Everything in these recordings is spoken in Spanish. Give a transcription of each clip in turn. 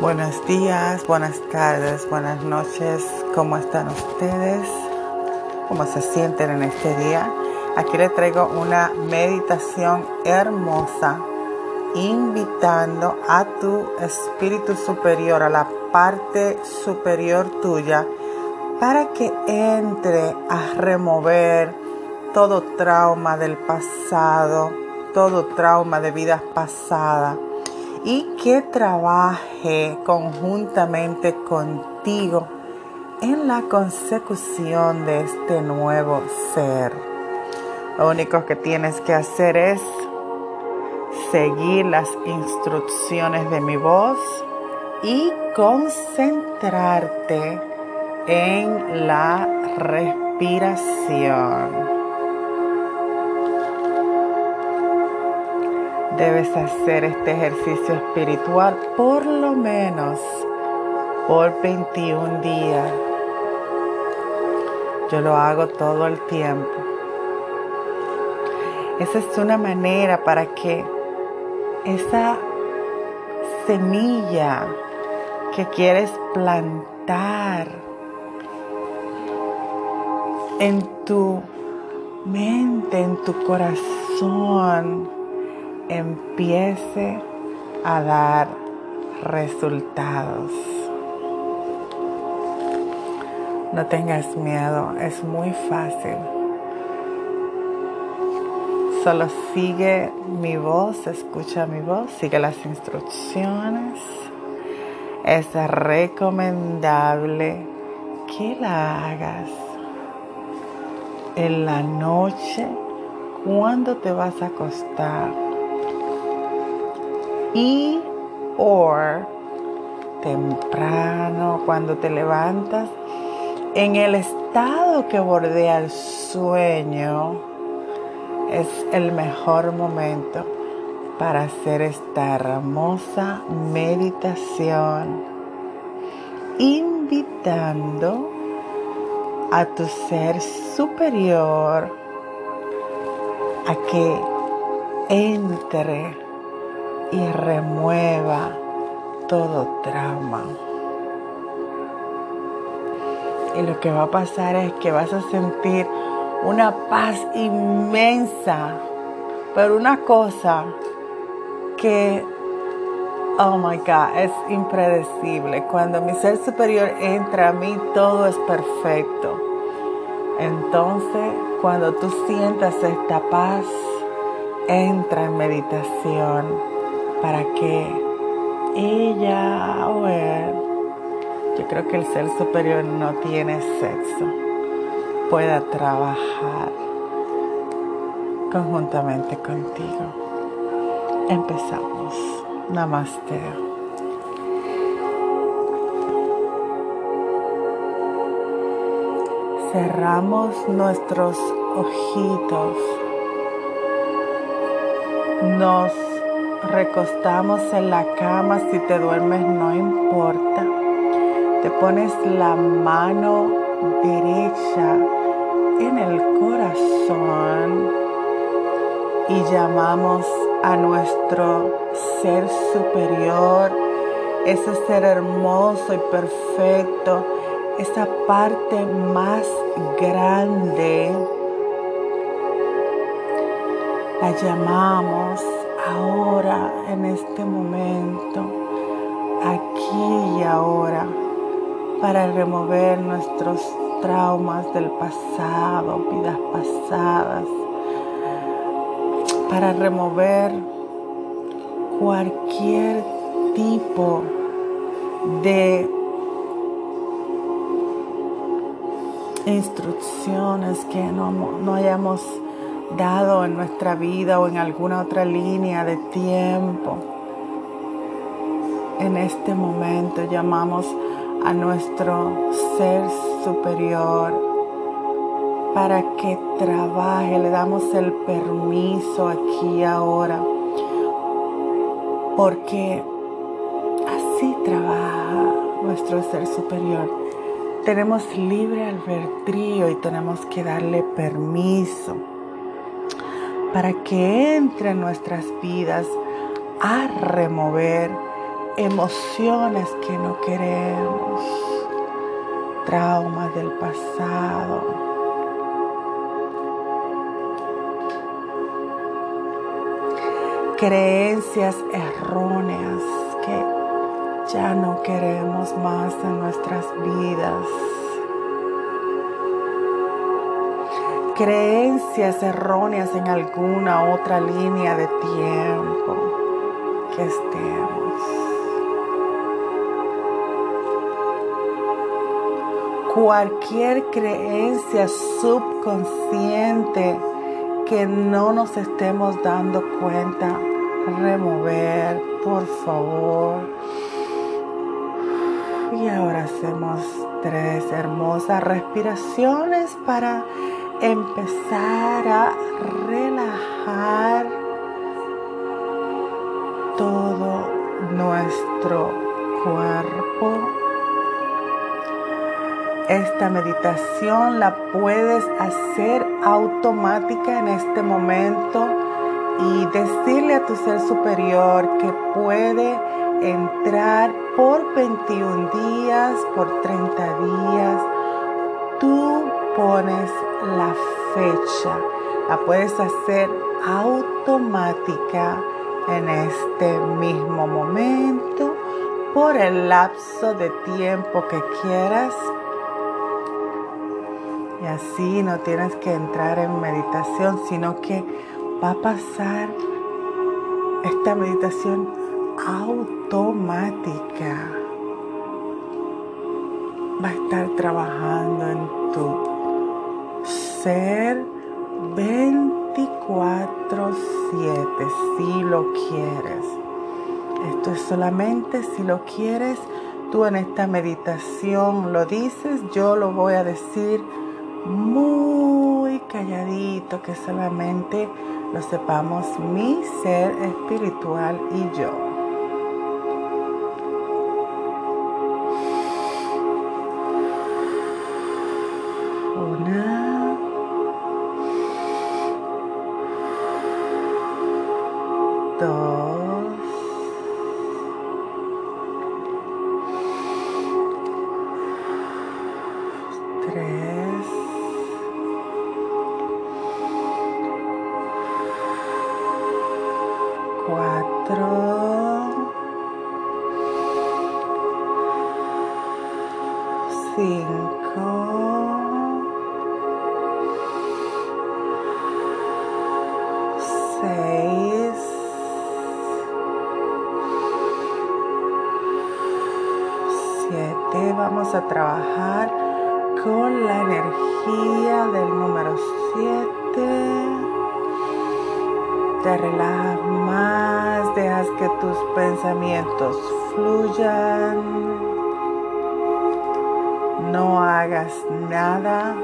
Buenos días, buenas tardes, buenas noches. ¿Cómo están ustedes? ¿Cómo se sienten en este día? Aquí les traigo una meditación hermosa invitando a tu espíritu superior, a la parte superior tuya, para que entre a remover todo trauma del pasado, todo trauma de vidas pasadas y que trabaje conjuntamente contigo en la consecución de este nuevo ser. Lo único que tienes que hacer es seguir las instrucciones de mi voz y concentrarte en la respiración. Debes hacer este ejercicio espiritual por lo menos por 21 días. Yo lo hago todo el tiempo. Esa es una manera para que esa semilla que quieres plantar en tu mente, en tu corazón, empiece a dar resultados. No tengas miedo, es muy fácil. Solo sigue mi voz, escucha mi voz, sigue las instrucciones. Es recomendable que la hagas en la noche cuando te vas a acostar y o temprano cuando te levantas en el estado que bordea el sueño es el mejor momento para hacer esta hermosa meditación invitando a tu ser superior a que entre y remueva todo trauma. Y lo que va a pasar es que vas a sentir una paz inmensa, pero una cosa que, oh my God, es impredecible. Cuando mi ser superior entra a mí, todo es perfecto. Entonces, cuando tú sientas esta paz, entra en meditación para que ella o él, yo creo que el ser superior no tiene sexo, pueda trabajar conjuntamente contigo. Empezamos. Namaste. Cerramos nuestros ojitos. Nos recostamos en la cama, si te duermes no importa. Te pones la mano derecha en el corazón y llamamos a nuestro ser superior, ese ser hermoso y perfecto, esa parte más grande. La llamamos ahora, en este momento, aquí y ahora, para remover nuestros traumas del pasado, vidas pasadas, para remover cualquier tipo de instrucciones que no, hayamos dado en nuestra vida o en alguna otra línea de tiempo. En este momento llamamos a nuestro ser superior para que trabaje, le damos el permiso aquí ahora, porque así trabaja nuestro ser superior. Tenemos libre albedrío y tenemos que darle permiso para que entre en nuestras vidas a remover emociones que no queremos, traumas del pasado. Creencias erróneas que ya no queremos más en nuestras vidas. Creencias erróneas en alguna otra línea de tiempo que estemos. cualquier creencia subconsciente que no nos estemos dando cuenta, remover, por favor. Y ahora hacemos tres hermosas respiraciones para empezar a relajar todo nuestro cuerpo esta meditación la puedes hacer automática en este momento y decirle a tu ser superior que puede entrar por 21 días, por 30 días. Tú pones la fecha. La puedes hacer automática en este mismo momento por el lapso de tiempo que quieras y así no tienes que entrar en meditación, sino que va a pasar esta meditación automática. Va a estar trabajando en tu ser 24/7 si lo quieres. Esto es solamente si lo quieres. Tú en esta meditación lo dices, yo lo voy a decir muy calladito, que solamente lo sepamos mi ser espiritual y yo. Una. Seis, siete. Vamos a trabajar con la energía del número siete te relajas más, dejas que tus pensamientos fluyan. No hagas nada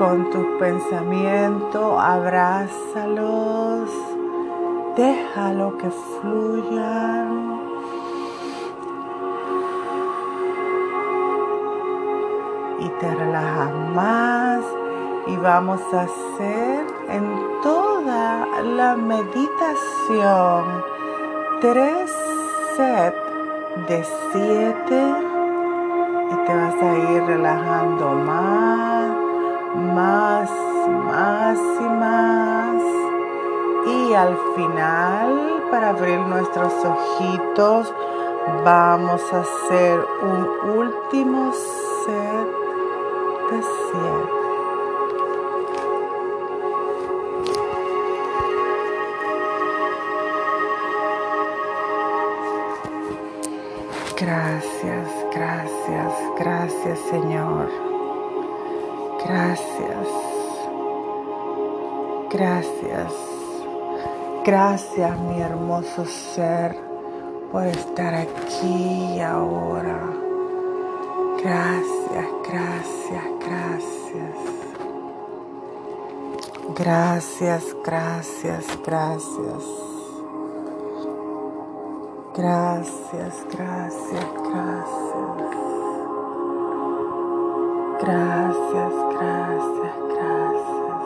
con tus pensamientos, abrázalos, déjalo que fluyan. Y te relajas más y vamos a hacer en toda la meditación tres sets de siete y te vas a ir relajando más, más, más y más. Y al final, para abrir nuestros ojitos, vamos a hacer un último set de siete. Gracias, gracias, gracias Señor. Gracias. Gracias. Gracias mi hermoso ser por estar aquí ahora. Gracias, gracias, gracias. Gracias, gracias, gracias. Gracias, gracias, gracias. Gracias, gracias, gracias.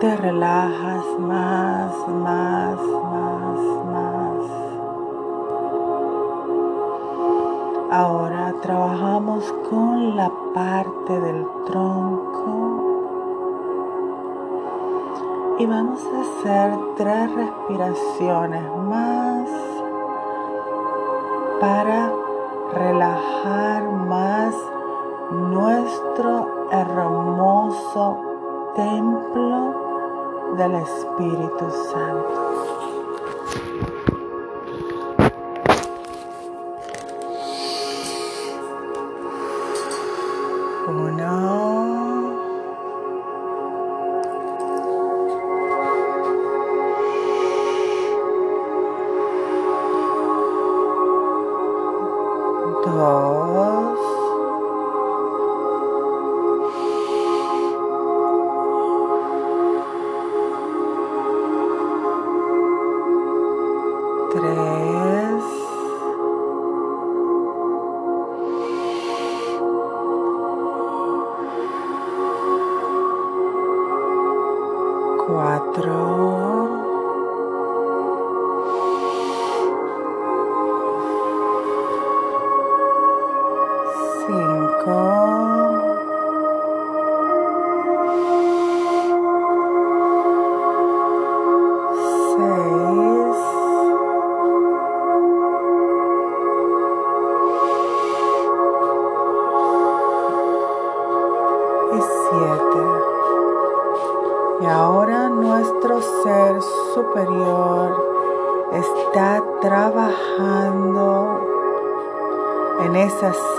Te relajas más, más, más, más. Ahora trabajamos con la parte del tronco y vamos a hacer tres respiraciones más para nuestro hermoso templo del Espíritu Santo.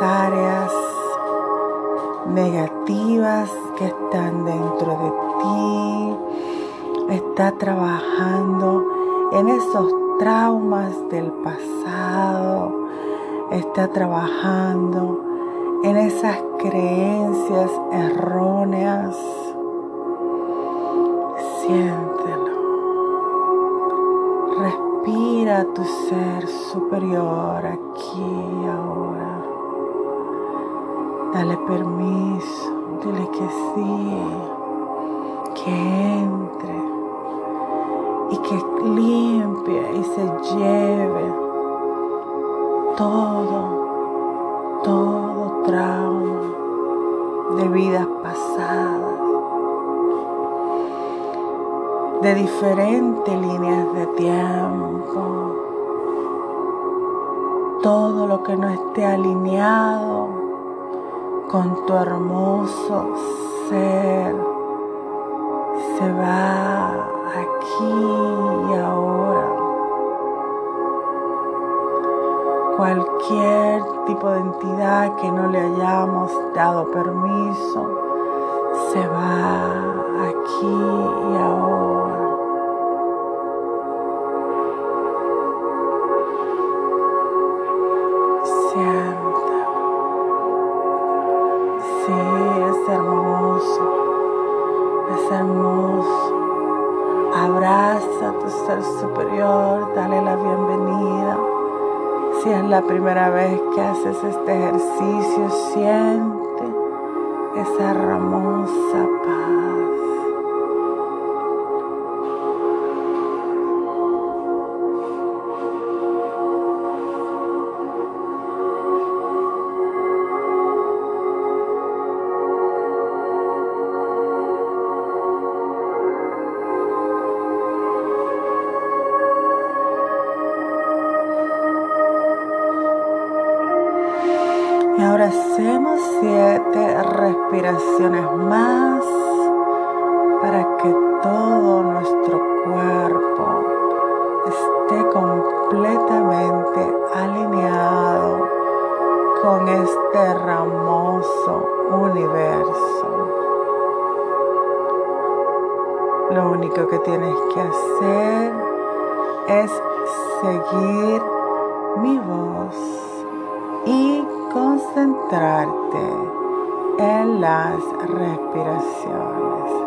Áreas negativas que están dentro de ti. Está trabajando en esos traumas del pasado. Está trabajando en esas creencias erróneas. Siéntelo. Respira tu ser superior aquí ahora. Dale permiso, dile que sí, que entre y que limpie y se lleve todo, todo trauma de vidas pasadas, de diferentes líneas de tiempo, todo lo que no esté alineado con tu hermoso ser se va aquí y ahora. Cualquier tipo de entidad que no le hayamos dado permiso se va aquí superior, dale la bienvenida. Si es la primera vez que haces este ejercicio, siente esa hermosa paz. Hacemos siete respiraciones más para que todo nuestro cuerpo esté completamente alineado con este hermoso universo. Lo único que tienes que hacer es seguir mi voz y concentrarte en las respiraciones.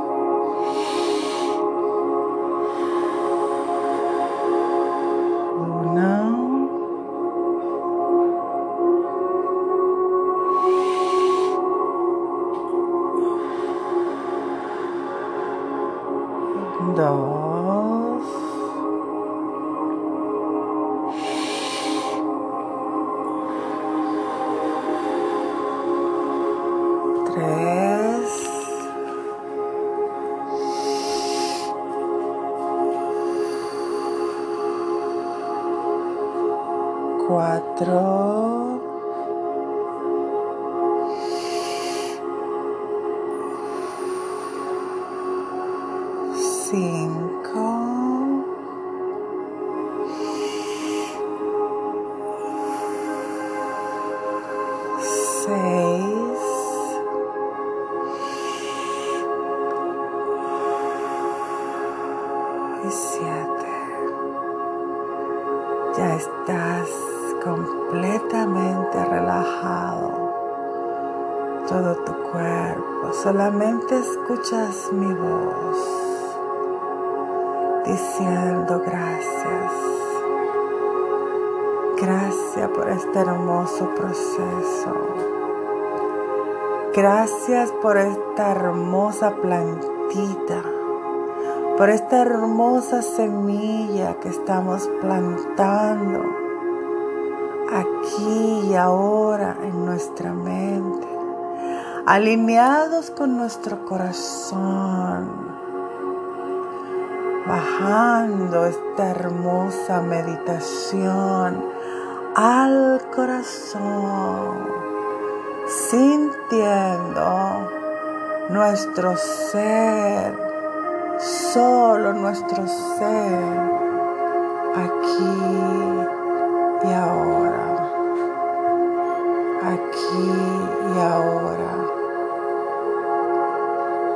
Cuatro, cinco, Todo tu cuerpo. Solamente escuchas mi voz diciendo gracias. Gracias por este hermoso proceso. Gracias por esta hermosa plantita, por esta hermosa semilla que estamos plantando aquí y ahora en nuestra mente, alineados con nuestro corazón bajando esta hermosa meditación al corazón, sintiendo nuestro ser, solo nuestro ser, aquí y ahora, aquí y ahora.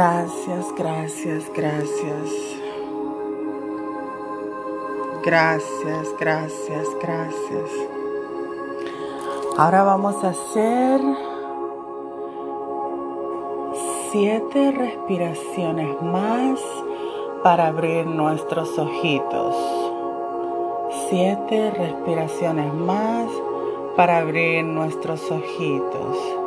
Gracias, gracias, gracias. Gracias, gracias, gracias. Ahora vamos a hacer siete respiraciones más para abrir nuestros ojitos. Siete respiraciones más para abrir nuestros ojitos.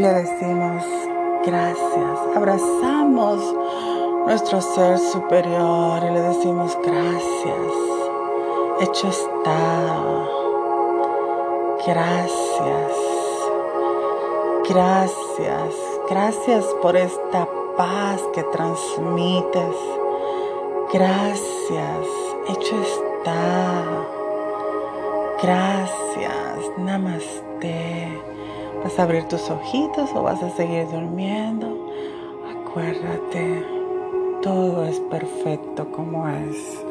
Le decimos gracias. Abrazamos nuestro ser superior y le decimos gracias. Hecho está. Gracias. Gracias. Gracias por esta paz que transmites. Gracias. Hecho está. Gracias. Namaste. ¿Vas a abrir tus ojitos o vas a seguir durmiendo? Acuérdate, todo es perfecto como es.